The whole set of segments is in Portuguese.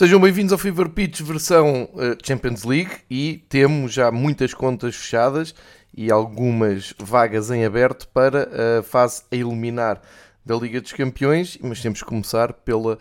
Sejam bem-vindos ao Fever Pitch versão uh, Champions League e temos já muitas contas fechadas e algumas vagas em aberto para a fase a eliminar da Liga dos Campeões, mas temos que começar pela uh,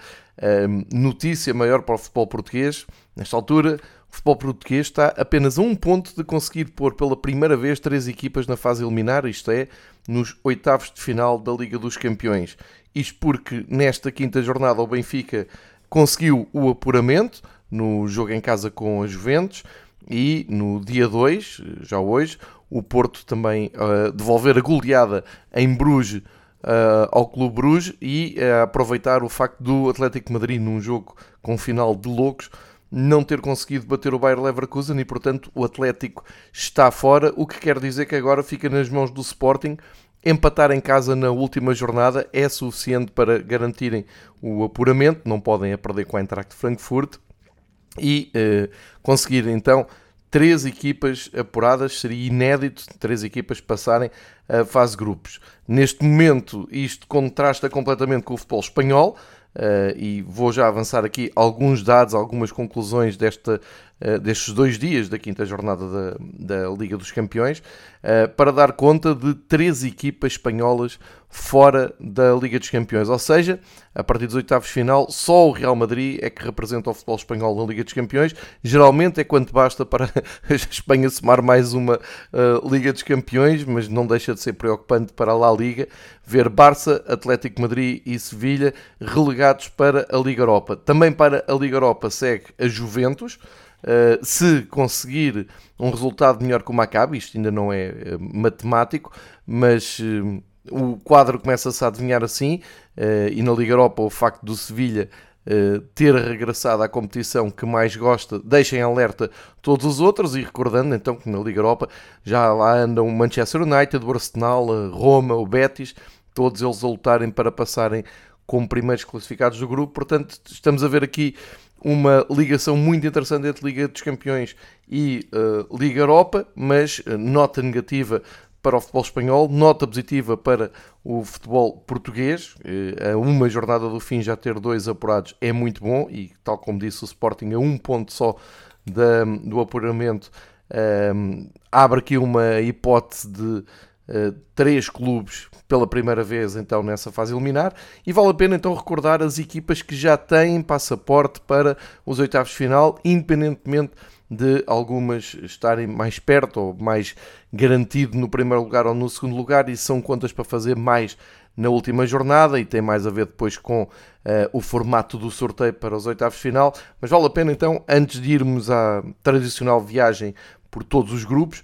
notícia maior para o futebol português. Nesta altura, o futebol português está apenas a um ponto de conseguir pôr pela primeira vez três equipas na fase eliminar, isto é, nos oitavos de final da Liga dos Campeões. Isto porque nesta quinta jornada o Benfica conseguiu o apuramento no jogo em casa com a Juventus e no dia 2, já hoje, o Porto também uh, devolver a goleada em Bruges uh, ao Clube Bruges e uh, aproveitar o facto do Atlético Madrid num jogo com final de loucos não ter conseguido bater o Bayer Leverkusen e portanto o Atlético está fora, o que quer dizer que agora fica nas mãos do Sporting Empatar em casa na última jornada é suficiente para garantirem o apuramento, não podem a perder com a Eintracht Frankfurt e eh, conseguir então três equipas apuradas, seria inédito três equipas passarem a fase grupos. Neste momento isto contrasta completamente com o futebol espanhol, Uh, e vou já avançar aqui alguns dados, algumas conclusões desta, destes dois dias da quinta jornada da, da Liga dos Campeões, uh, para dar conta de três equipas espanholas fora da Liga dos Campeões. Ou seja, a partir dos oitavos final, só o Real Madrid é que representa o futebol espanhol na Liga dos Campeões. Geralmente é quanto basta para a Espanha somar mais uma Liga dos Campeões, mas não deixa de ser preocupante para a La Liga ver Barça, Atlético Madrid e Sevilha relegados para a Liga Europa. Também para a Liga Europa segue a Juventus. Uh, se conseguir um resultado melhor que o Maccabi, isto ainda não é uh, matemático, mas uh, o quadro começa-se a adivinhar assim, e na Liga Europa o facto do Sevilha ter regressado à competição que mais gosta, deixa em alerta todos os outros e recordando então que na Liga Europa já lá andam o Manchester United, o Arsenal, Roma, o Betis, todos eles a lutarem para passarem como primeiros classificados do grupo. Portanto, estamos a ver aqui uma ligação muito interessante entre Liga dos Campeões e uh, Liga Europa, mas uh, nota negativa para o futebol espanhol, nota positiva para o futebol português. Uh, a uma jornada do fim já ter dois apurados é muito bom e, tal como disse o Sporting, a um ponto só da, do apuramento, abre aqui uma hipótese de uh, três clubes pela primeira vez então nessa fase eliminar. E vale a pena então recordar as equipas que já têm passaporte para os oitavos de final, independentemente de algumas estarem mais perto ou mais garantido no primeiro lugar ou no segundo lugar e são contas para fazer mais na última jornada e tem mais a ver depois com uh, o formato do sorteio para os oitavos de final, mas vale a pena então, antes de irmos à tradicional viagem por todos os grupos,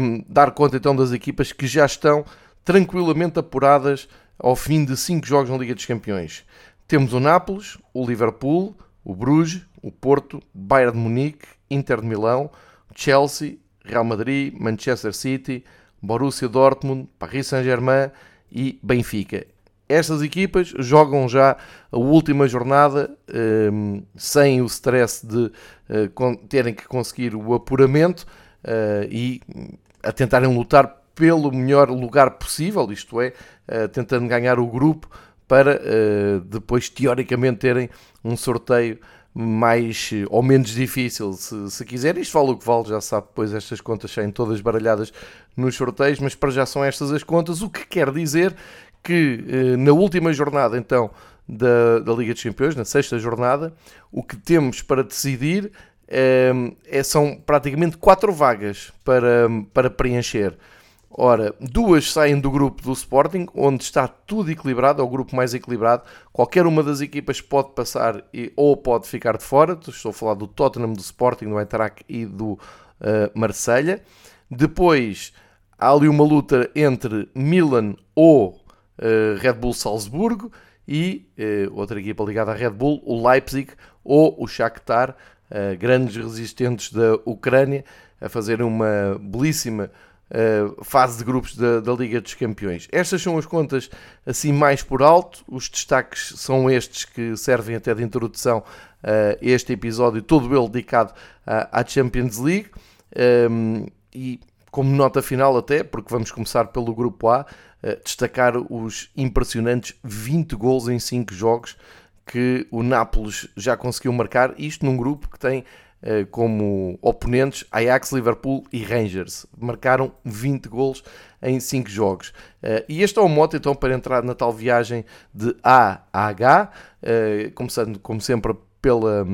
um, dar conta então das equipas que já estão tranquilamente apuradas ao fim de 5 jogos na Liga dos Campeões. Temos o Nápoles, o Liverpool, o Bruges, o Porto, Bayern de Munique, Inter de Milão, Chelsea, Real Madrid, Manchester City, Borussia Dortmund, Paris Saint-Germain e Benfica. Estas equipas jogam já a última jornada um, sem o stress de uh, terem que conseguir o apuramento uh, e a tentarem lutar pelo melhor lugar possível, isto é, uh, tentando ganhar o grupo para uh, depois teoricamente terem um sorteio mais ou menos difícil, se, se quiser. Isto vale o que vale, já sabe, depois estas contas saem todas baralhadas nos sorteios, mas para já são estas as contas, o que quer dizer que na última jornada, então, da, da Liga dos Campeões, na sexta jornada, o que temos para decidir é, são praticamente quatro vagas para, para preencher. Ora, duas saem do grupo do Sporting, onde está tudo equilibrado, é o grupo mais equilibrado. Qualquer uma das equipas pode passar e, ou pode ficar de fora. Estou a falar do Tottenham, do Sporting, do Eintracht e do uh, Marselha. Depois há ali uma luta entre Milan ou uh, Red Bull Salzburgo e uh, outra equipa ligada à Red Bull, o Leipzig ou o Shakhtar uh, grandes resistentes da Ucrânia a fazer uma belíssima uh, fase de grupos da, da, Liga dos Campeões. Estas são as contas assim mais por alto, os destaques são estes que servem até de introdução a este episódio, todo ele dedicado à, Champions League. Um, e como nota final até, porque vamos começar pelo grupo A, uh, destacar os impressionantes 20 gols em 5 jogos que o Nápoles já conseguiu marcar, isto num grupo que tem uh, como oponentes Ajax, Liverpool e Rangers. Marcaram 20 golos em 5 jogos. Uh, e este é o mote então para entrar na tal viagem de A a H, uh, começando como sempre pela,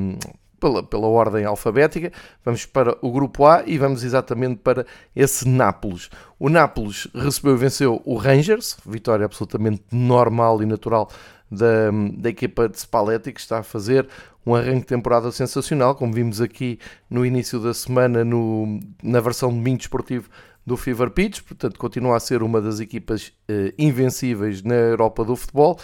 pela, pela ordem alfabética. Vamos para o grupo A e vamos exatamente para esse Nápoles. O Nápoles recebeu e venceu o Rangers, vitória absolutamente normal e natural da, da equipa de Spalletti, que está a fazer um arranque de temporada sensacional, como vimos aqui no início da semana no, na versão domingo desportivo do Fever Pitch, portanto continua a ser uma das equipas uh, invencíveis na Europa do futebol.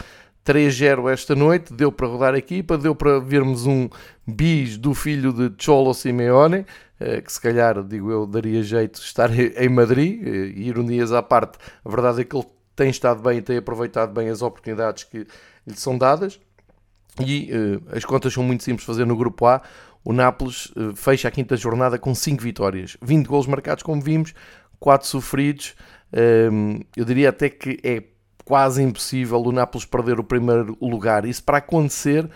3-0 esta noite, deu para rodar a equipa, deu para vermos um bis do filho de Cholo Simeone, eh, que se calhar, digo eu, daria jeito de estar em Madrid, eh, ironias à parte, a verdade é que ele tem estado bem e tem aproveitado bem as oportunidades que lhe são dadas, e uh, as contas são muito simples de fazer no grupo A, o Nápoles fecha a quinta jornada com 5 vitórias, 20 golos marcados como vimos, 4 sofridos, eu diria até que é quase impossível o Nápoles perder o primeiro lugar. Isso para acontecer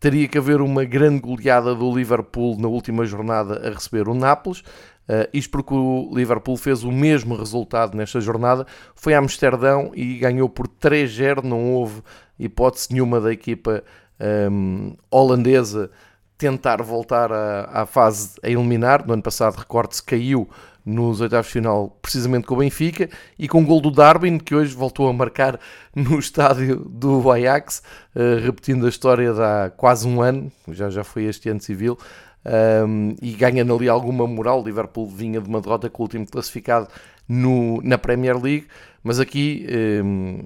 teria que haver uma grande goleada do Liverpool na última jornada a receber o Nápoles. Uh, isto porque o Liverpool fez o mesmo resultado nesta jornada, foi a Amsterdão e ganhou por 3-0. Não houve hipótese nenhuma da equipa um, holandesa tentar voltar à, à fase a eliminar. No ano passado, recorde-se, caiu nos oitavos de final, precisamente com o Benfica, e com o gol do Darwin, que hoje voltou a marcar no estádio do Ajax, uh, repetindo a história de há quase um ano, já, já foi este ano civil, um, e ganhando ali alguma moral. O Liverpool vinha de uma derrota com o último classificado no, na Premier League, mas aqui um,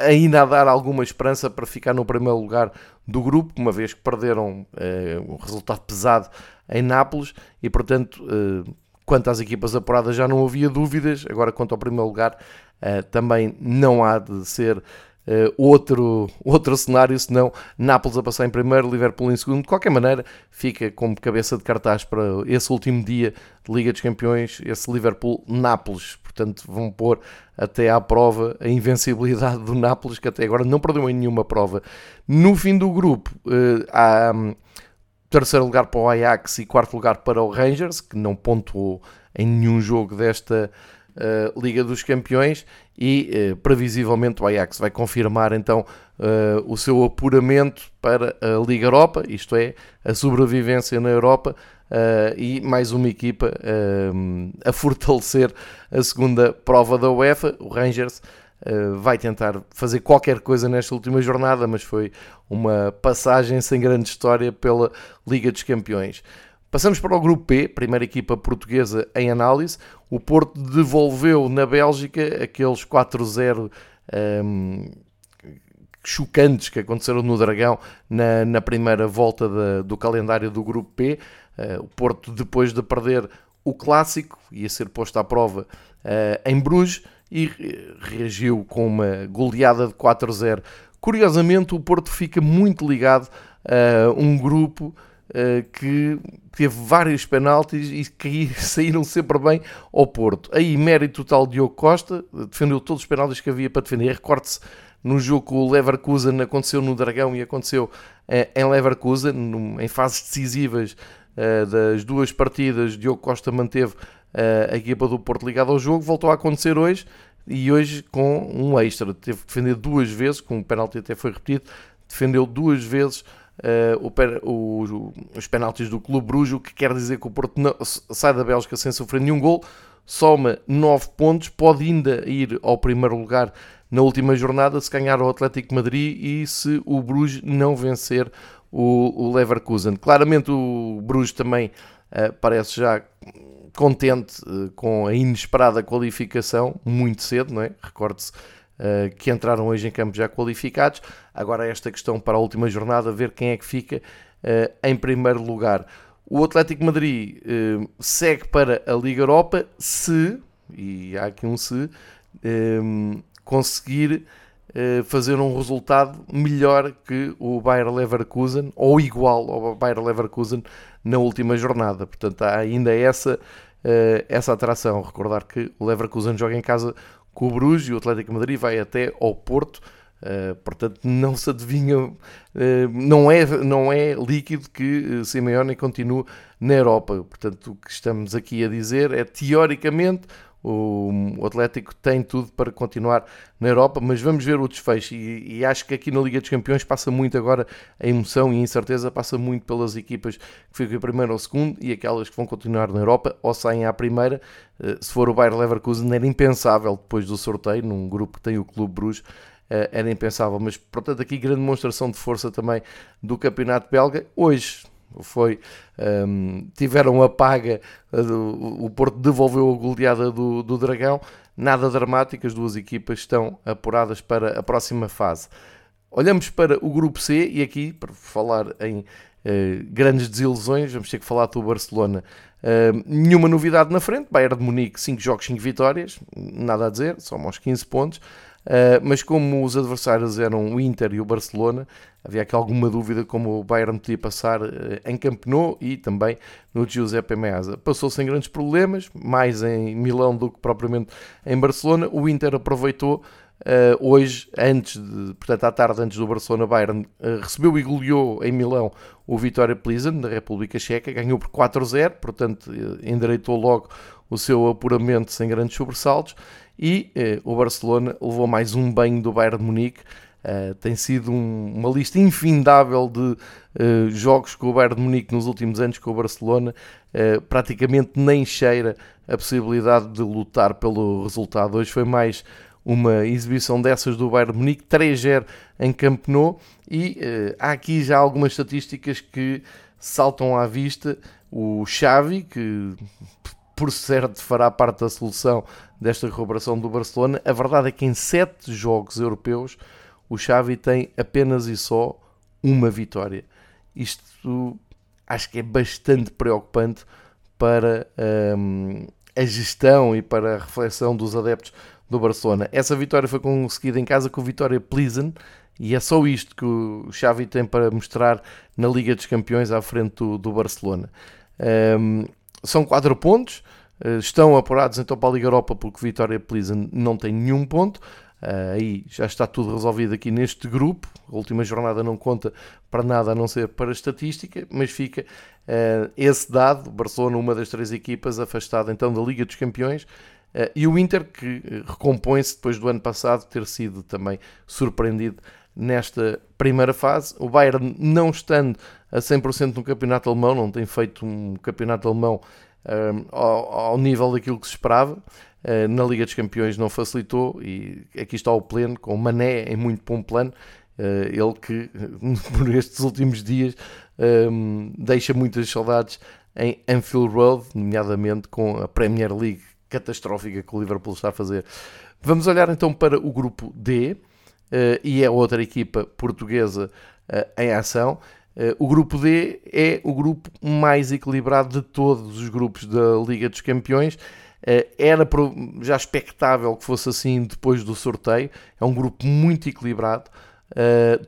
ainda a dar alguma esperança para ficar no primeiro lugar do grupo, uma vez que perderam uh, um resultado pesado em Nápoles e, portanto, uh, Quanto às equipas apuradas já não havia dúvidas, agora quanto ao primeiro lugar uh, também não há de ser uh, outro, outro cenário, senão Nápoles a passar em primeiro, Liverpool em segundo. De qualquer maneira, fica como cabeça de cartaz para esse último dia de Liga dos Campeões, esse Liverpool-Nápoles. Portanto, vão pôr até à prova a invencibilidade do Nápoles, que até agora não perdeu em nenhuma prova. No fim do grupo, uh, há. Um, terceiro lugar para o Ajax e quarto lugar para o Rangers, que não pontuou em nenhum jogo desta uh, Liga dos Campeões e uh, previsivelmente o Ajax vai confirmar então uh, o seu apuramento para a Liga Europa, isto é, a sobrevivência na Europa e mais uma equipa a fortalecer a segunda prova da UEFA, o Rangers eh, vai tentar fazer qualquer coisa nesta última jornada, mas foi uma passagem sem grande história pela Liga dos Campeões. Passamos para o grupo P, primeira equipa portuguesa em análise. O Porto devolveu na Bélgica aqueles 4-0 um, ehm, chocantes que aconteceram no Dragão na, na primeira volta do calendário do grupo P. Uh, o Porto, depois de perder o clássico, ia ser posto à prova uh, em Bruges, e reagiu com uma goleada de 4-0. Curiosamente, o Porto fica muito ligado a um grupo que teve vários penaltis e que saíram sempre bem ao Porto. Aí, mérito total de Diogo Costa, defendeu todos os penaltis que havia para defender. Recorde-se no jogo com o Leverkusen, aconteceu no Dragão e aconteceu uh, em Leverkusen, em fases decisivas uh, das duas partidas. Diogo Costa manteve a equipa do Porto ligada ao jogo, voltou a acontecer hoje e hoje com um extra. Teve que defender duas vezes, com o penalti até foi repetido, defendeu duas vezes uh, o, os penaltis do Clube Brujo, o que quer dizer que o Porto não, sai da Bélgica sem sofrer nenhum gol, soma 9 pontos, pode ainda ir ao primeiro lugar na última jornada se ganhar o Atlético Madrid e se o Bruges não vencer o, o Leverkusen. Claramente o Bruges também uh, parece já contente uh, com a inesperada qualificação, muito cedo, não é? Recorde-se uh, que entraram hoje em campo já qualificados. Agora esta questão para a última jornada, ver quem é que fica uh, em primeiro lugar. O Atlético Madrid segue para a Liga Europa se, e há aqui um se, conseguir fazer um resultado melhor que o Bayer Leverkusen ou igual ao Bayer Leverkusen na última jornada. Portanto, há ainda essa, uh, essa atração. Recordar que o Leverkusen joga em casa com o Bruges e o Atlético Madrid vai até ao Porto Uh, portanto, não se adivinha, uh, não, é, não é líquido que uh, Simeone continue na Europa. Portanto, o que estamos aqui a dizer é, teoricamente, o, Atlético tem tudo para continuar na Europa, mas vamos ver o desfecho. E, e, acho que aqui na Liga dos Campeões passa muito agora a emoção e a incerteza, passa muito pelas equipas que ficam em primeiro ou segundo e aquelas que vão continuar na Europa ou saem à primeira. Se for o Bayer Leverkusen, era impensável depois do sorteio, num grupo que tem o Clube Bruges eh, era impensável. Mas, portanto, aqui grande demonstração de força também do campeonato belga. Hoje foi um, ehm, tiveram a paga, do, o Porto devolveu a goleada do, do Dragão. Nada dramático, as duas equipas estão apuradas para a próxima fase. Olhamos para o grupo C e aqui, para falar em Uh, grandes desilusões, vamos ter que falar do Barcelona. Uh, nenhuma novidade na frente, Bayern de Munique, 5 jogos, 5 vitórias, nada a dizer, só aos 15 pontos. Uh, mas como os adversários eram o Inter e o Barcelona, havia aqui alguma dúvida como o Bayern podia passar uh, em Camp Nou e também no Giuseppe Meazza. Passou sem grandes problemas, mais em Milão do que propriamente em Barcelona. O Inter aproveitou uh, hoje, antes de, portanto à tarde antes do Barcelona-Bayern, recebeu e goleou em Milão o Vitória Pleasant da República Checa, ganhou por 4-0, portanto endireitou logo o seu apuramento sem grandes sobressaltos e eh, o Barcelona levou mais um banho do Bayern de Munique. Uh, tem sido um, uma lista infindável de uh, jogos com o Bayern de Munique nos últimos anos com o Barcelona. Uh, praticamente nem cheira a possibilidade de lutar pelo resultado. Hoje foi mais uma exibição dessas do Bayern de Munique, 3-0 em Camp Nou e há aqui já algumas estatísticas que saltam à vista. O Xavi, que por certo fará parte da solução desta recuperação do Barcelona. A verdade é que em sete jogos europeus o Xavi tem apenas e só uma vitória. Isto acho que é bastante preocupante para hum, a gestão e para a reflexão dos adeptos do Barcelona. Essa vitória foi conseguida em casa com o Vitória Pleasant e é só isto que o Xavi tem para mostrar na Liga dos Campeões à frente do, do Barcelona. Um, são 4 pontos, eh, estão apurados então para a Liga Europa porque Vitória Pleasant não tem nenhum ponto. Uh, aí já está tudo resolvido aqui neste grupo. A última jornada não conta para nada a não ser para a estatística, mas fica uh, esse dado. Barcelona, uma das três equipas, afastada então da Liga dos Campeões. E o Inter, que recompõe-se depois do ano passado ter sido também surpreendido nesta primeira fase. O Bayern, não estando a 100% no campeonato alemão, não tem feito um campeonato alemão um, ao, ao, nível daquilo que se esperava. Uh, na Liga dos Campeões não facilitou e aqui está o pleno, com o Mané em muito bom plano. Uh, ele que por estes últimos dias um, deixa muitas saudades em Anfield Road, nomeadamente com a Premier League catastrófica que o Liverpool está a fazer. Vamos olhar então para o grupo D, e é outra equipa portuguesa uh, em ação. Uh, o grupo D é o grupo mais equilibrado de todos os grupos da Liga dos Campeões. era já expectável que fosse assim depois do sorteio. É um grupo muito equilibrado.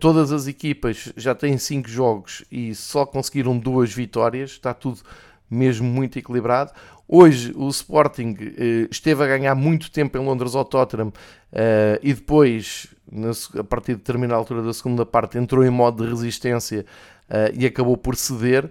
todas as equipas já têm 5 jogos e só conseguiram duas vitórias. Está tudo mesmo muito equilibrado. Hoje o Sporting uh, esteve a ganhar muito tempo em Londres ao Tottenham uh, e depois, a partir de determinada altura da segunda parte, entrou em modo de resistência uh, e acabou por ceder.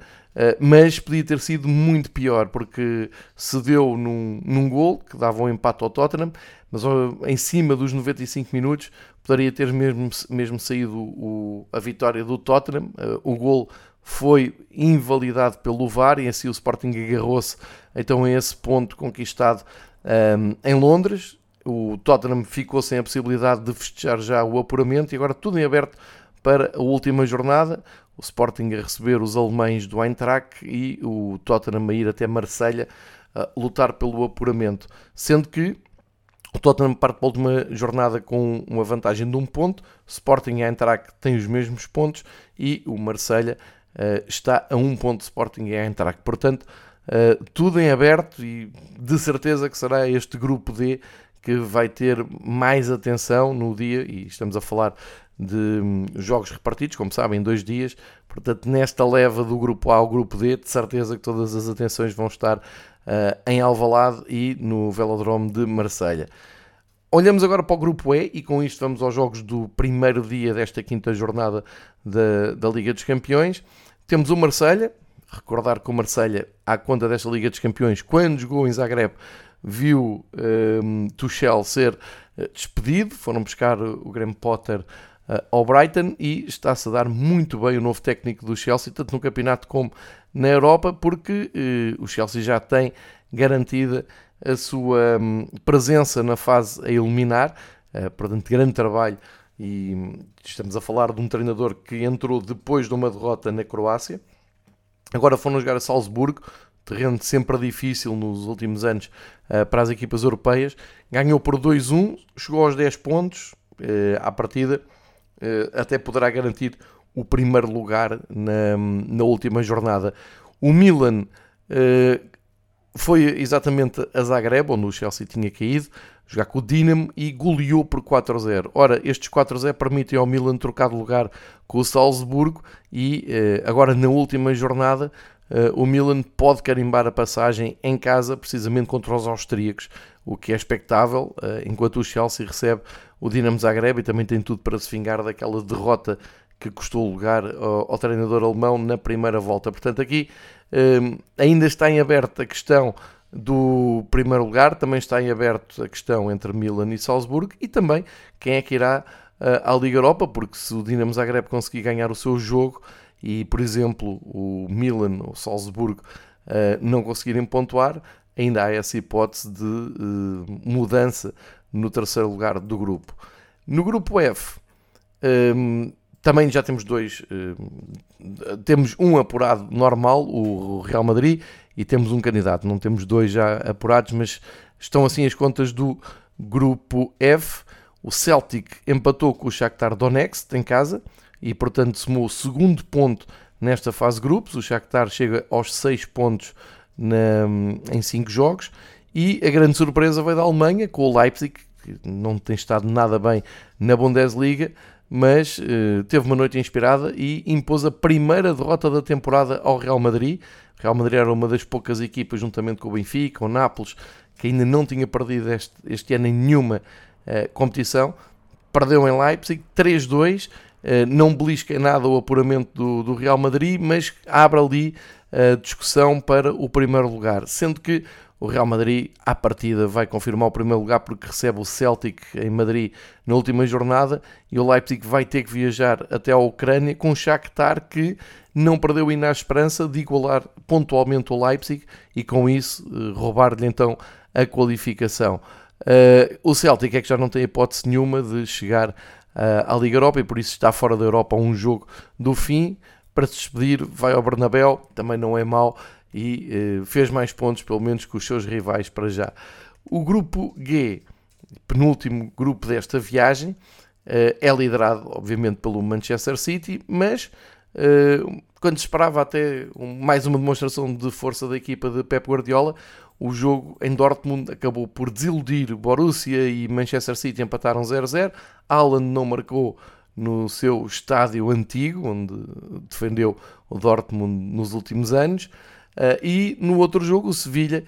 mas podia ter sido muito pior, porque cedeu num, num gol que dava um empate ao Tottenham, mas em cima dos 95 minutos poderia ter mesmo, mesmo saído o, a vitória do Tottenham. o gol foi invalidado pelo VAR e assim o Sporting agarrou-se então a esse ponto conquistado um, em Londres. O Tottenham ficou sem a possibilidade de festejar já o apuramento e agora tudo em aberto para a última jornada. O Sporting a receber os alemães do Eintracht e o Tottenham a ir até Marselha a lutar pelo apuramento. Sendo que o Tottenham parte para a última jornada com uma vantagem de um ponto, Sporting e Eintracht têm os mesmos pontos e o Marselha uh, está a um ponto de Sporting e Eintracht. Portanto, uh, tudo em aberto e de certeza que será este grupo D que vai ter mais atenção no dia, e estamos a falar de um, jogos repartidos, como sabem, em dois dias. Portanto, nesta leva do grupo A ao grupo D, de certeza que todas as atenções vão estar uh, em Alvalade e no Velodrome de Marselha. Olhamos agora para o grupo E e com isto vamos aos jogos do primeiro dia desta quinta jornada da, da Liga dos Campeões. Temos o Marselha, recordar que o Marselha, à conta desta Liga dos Campeões, quando jogou em Zagreb, viu um, Tuchel ser uh, despedido, foram buscar o Graham Potter ao Brighton e está-se a dar muito bem o novo técnico do Chelsea, tanto no campeonato como na Europa, porque uh, o Chelsea já tem garantida a sua um, presença na fase a eliminar, uh, portanto, grande trabalho. E hum, estamos a falar de um treinador que entrou depois de uma derrota na Croácia. Agora foram jogar a Salzburgo, terreno sempre difícil nos últimos anos uh, para as equipas europeias. Ganhou por 2-1, chegou aos 10 pontos uh, à partida, até poderá garantir o primeiro lugar na, na última jornada. O Milan foi exatamente a Zagreb, onde o Chelsea tinha caído, jogar com o Dinamo e goleou por 4-0. Ora, estes 4-0 permitem ao Milan trocar de lugar com o Salzburgo e agora na última jornada o Milan pode carimbar a passagem em casa, precisamente contra os austríacos, o que é expectável, enquanto o Chelsea recebe o Dinamo Zagreb e também tem tudo para se vingar daquela derrota que custou lugar ao, ao treinador alemão na primeira volta. Portanto, aqui uh, ainda está em aberto a questão do primeiro lugar, também está em aberto a questão entre Milan e Salzburgo e também quem é que irá à Liga Europa, porque se o Dinamo Zagreb conseguir ganhar o seu jogo, e, por exemplo, o Milan ou Salzburgo uh, não conseguirem pontuar, ainda há essa hipótese de uh, mudança no terceiro lugar do grupo. No grupo F, um, também já temos dois. Uh, temos um apurado normal, o Real Madrid, e temos um candidato. Não temos dois já apurados, mas estão assim as contas do grupo F. O Celtic empatou com o Shakhtar Donetsk em casa e, portanto, somou o segundo ponto nesta fase de grupos. O Shakhtar chega aos 6 pontos na, em 5 jogos. E a grande surpresa veio da Alemanha, com o Leipzig, que não tem estado nada bem na Bundesliga, mas uh, teve uma noite inspirada e impôs a primeira derrota da temporada ao Real Madrid. O Real Madrid era uma das poucas equipas, juntamente com o Benfica, o Nápoles, que ainda não tinha perdido este, este ano em nenhuma uh, competição. Perdeu em Leipzig 3-2 eh, não belisca nada o apuramento do, do, Real Madrid, mas abre ali a discussão para o primeiro lugar, sendo que o Real Madrid, à partida, vai confirmar o primeiro lugar porque recebe o Celtic em Madrid na última jornada e o Leipzig vai ter que viajar até a Ucrânia com o Shakhtar que não perdeu ainda a esperança de igualar pontualmente o Leipzig e com isso eh, roubar-lhe então a qualificação. Uh, o Celtic é que já não tem hipótese nenhuma de chegar à Liga Europa e por isso está fora da Europa um jogo do fim. Para se despedir, vai ao Bernabéu, também não é mau e eh, fez mais pontos, pelo menos, que os seus rivais para já. O grupo G, penúltimo grupo desta viagem, eh, é liderado, obviamente, pelo Manchester City, mas eh, quando se esperava até mais uma demonstração de força da equipa de Pep Guardiola, o jogo em Dortmund acabou por desiludir Borussia e Manchester City empataram 0-0. Haaland não marcou no seu estádio antigo, onde defendeu o Dortmund nos últimos anos. Eh, e no outro jogo, o Sevilha,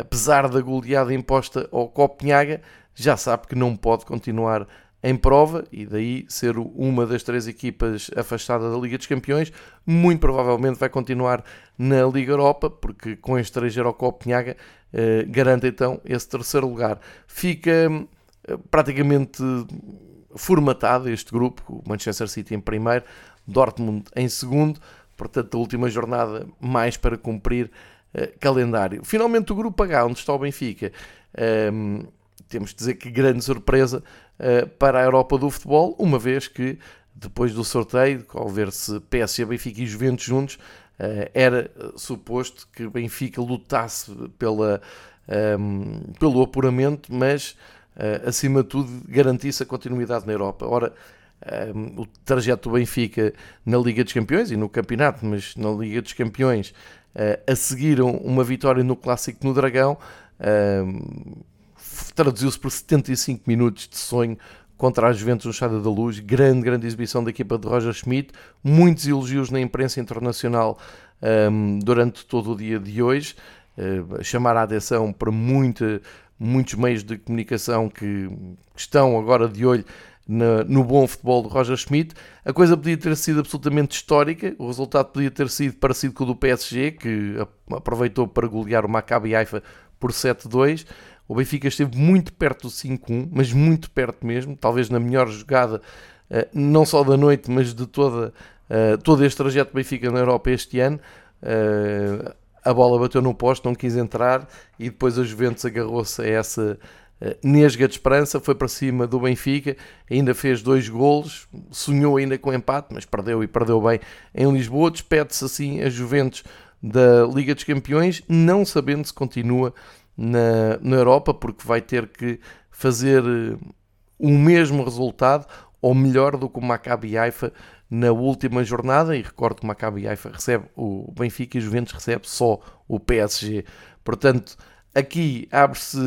apesar da goleada imposta ao Copenhaga, já sabe que não pode continuar em prova e daí ser uma das três equipas afastada da Liga dos Campeões. Muito provavelmente vai continuar na Liga Europa, porque com este 3 ao Copenhaga eh, garante então esse terceiro lugar. Fica eh, praticamente formatado este grupo, o Manchester City em primeiro, Dortmund em segundo, portanto a última jornada mais para cumprir eh, calendário. Finalmente o grupo H, onde está o Benfica. Ehm, temos de dizer que grande surpresa uh, para a Europa do futebol, uma vez que depois do sorteio, ao ver-se PSG, Benfica e Juventus juntos, uh, era suposto que Benfica lutasse pela, um, ehm, pelo apuramento, mas uh, acima de tudo garantisse a continuidade na Europa. Ora, o trajeto do Benfica na Liga dos Campeões e no campeonato, mas na Liga dos Campeões, a seguiram uma vitória no Clássico no Dragão. Traduziu-se por 75 minutos de sonho contra a Juventus no Estádio da Luz, grande, grande exibição da equipa de Roger Schmidt, muitos elogios na imprensa internacional um, durante todo o dia de hoje, uh, chamar a atenção para muita, muitos meios de comunicação que estão agora de olho no bom futebol do Roger Schmidt. A coisa podia ter sido absolutamente histórica, o resultado podia ter sido parecido com o do PSG, que aproveitou para golear o Maccabi Haifa por 7-2. O Benfica esteve muito perto do 5-1, mas muito perto mesmo, talvez na melhor jogada, eh, não só da noite, mas de toda, eh, todo este trajeto do Benfica na Europa este ano. Eh, a bola bateu no posto, não quis entrar e depois a Juventus agarrou-se a essa nesga de esperança, foi para cima do Benfica, ainda fez dois golos, sonhou ainda com empate, mas perdeu e perdeu bem em Lisboa. Despede-se assim a Juventus da Liga dos Campeões, não sabendo se continua na, na Europa, porque vai ter que fazer eh, o mesmo resultado ou melhor do que o Maccabi Haifa na última jornada, e recordo que o Maccabi Haifa recebe o Benfica e o Juventus recebe só o PSG. Portanto, aqui abre-se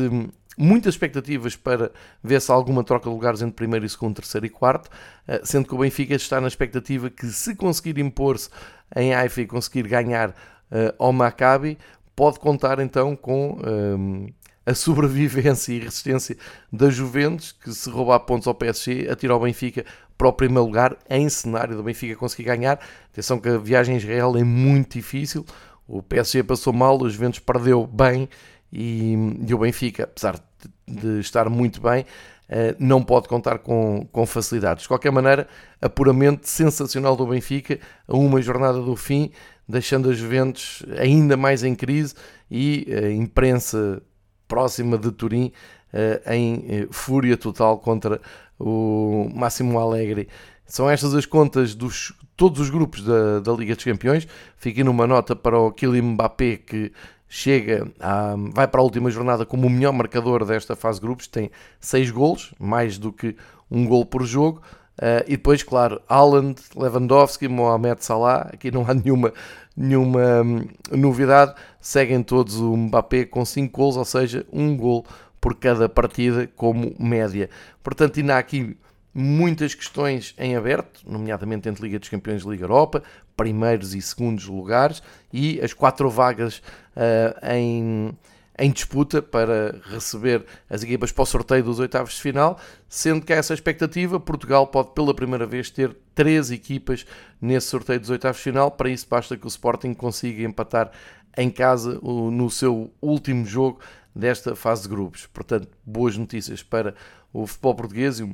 muitas expectativas para ver se há alguma troca de lugares entre primeiro e segundo, terceiro e quarto, eh, sendo que o Benfica está na expectativa que se conseguir impor-se em Haifa e conseguir ganhar uh, ao Maccabi, pode contar então com um, eh, a sobrevivência e resistência da Juventus, que se roubar pontos ao PSG, atira ao Benfica para o primeiro lugar, em cenário do Benfica conseguir ganhar. Atenção que a viagem a Israel é muito difícil, o PSG passou mal, o Juventus perdeu bem, e, e o Benfica, apesar de estar muito bem, Uh, não pode contar com, com facilidades. De qualquer maneira, apuramento sensacional do Benfica a uma jornada do fim, deixando as Juventus ainda mais em crise e a imprensa próxima de Turim uh, em uh, fúria total contra o Máximo Alegre. São estas as contas dos todos os grupos da, da Liga dos Campeões. Fiquei numa nota para o Kylian Mbappé que chega, a, vai para a última jornada como o melhor marcador desta fase de grupos, tem 6 golos, mais do que um gol por jogo. Uh, e depois, claro, Haaland, Lewandowski, Mohamed Salah, aqui não há nenhuma, nenhuma hum, novidade, seguem todos o Mbappé com 5 gols, ou seja, um gol por cada partida como média. Portanto, ainda há aqui muitas questões em aberto, nomeadamente entre Liga dos Campeões e Liga Europa, primeiros e segundos lugares e as quatro vagas uh, em, em disputa para receber as equipas para o sorteio dos oitavos de final, sendo que há essa expectativa, Portugal pode pela primeira vez ter três equipas nesse sorteio dos oitavos de final, para isso basta que o Sporting consiga empatar em casa no seu último jogo desta fase de grupos. Portanto, boas notícias para o futebol português e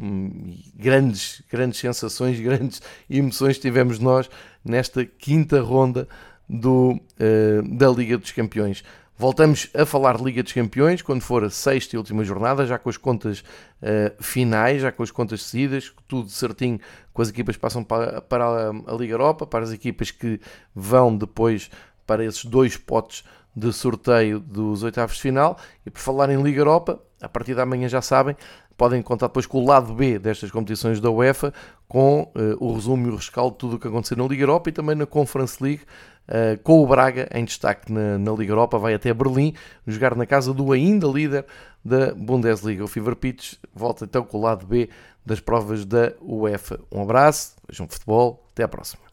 grandes, grandes sensações, grandes emoções tivemos nós nesta quinta ronda do, uh, da Liga dos Campeões. Voltamos a falar de Liga dos Campeões quando for a sexta e última jornada, já com as contas uh, finais, já com as contas decididas, tudo certinho, com as equipas que passam para, para a, a Liga Europa, para as equipas que vão depois para esses dois potes de sorteio dos oitavos de final. E por falar em Liga Europa, a partir da manhã já sabem, podem contar depois com o lado B destas competições da UEFA, com uh, o resumo e o rescaldo de tudo o que aconteceu na Liga Europa e também na Conference League, uh, com o Braga em destaque na, na, Liga Europa, vai até Berlim jogar na casa do ainda líder da Bundesliga. O Fever Pitch volta então com o lado B das provas da UEFA. Um abraço, vejam futebol, até à próxima.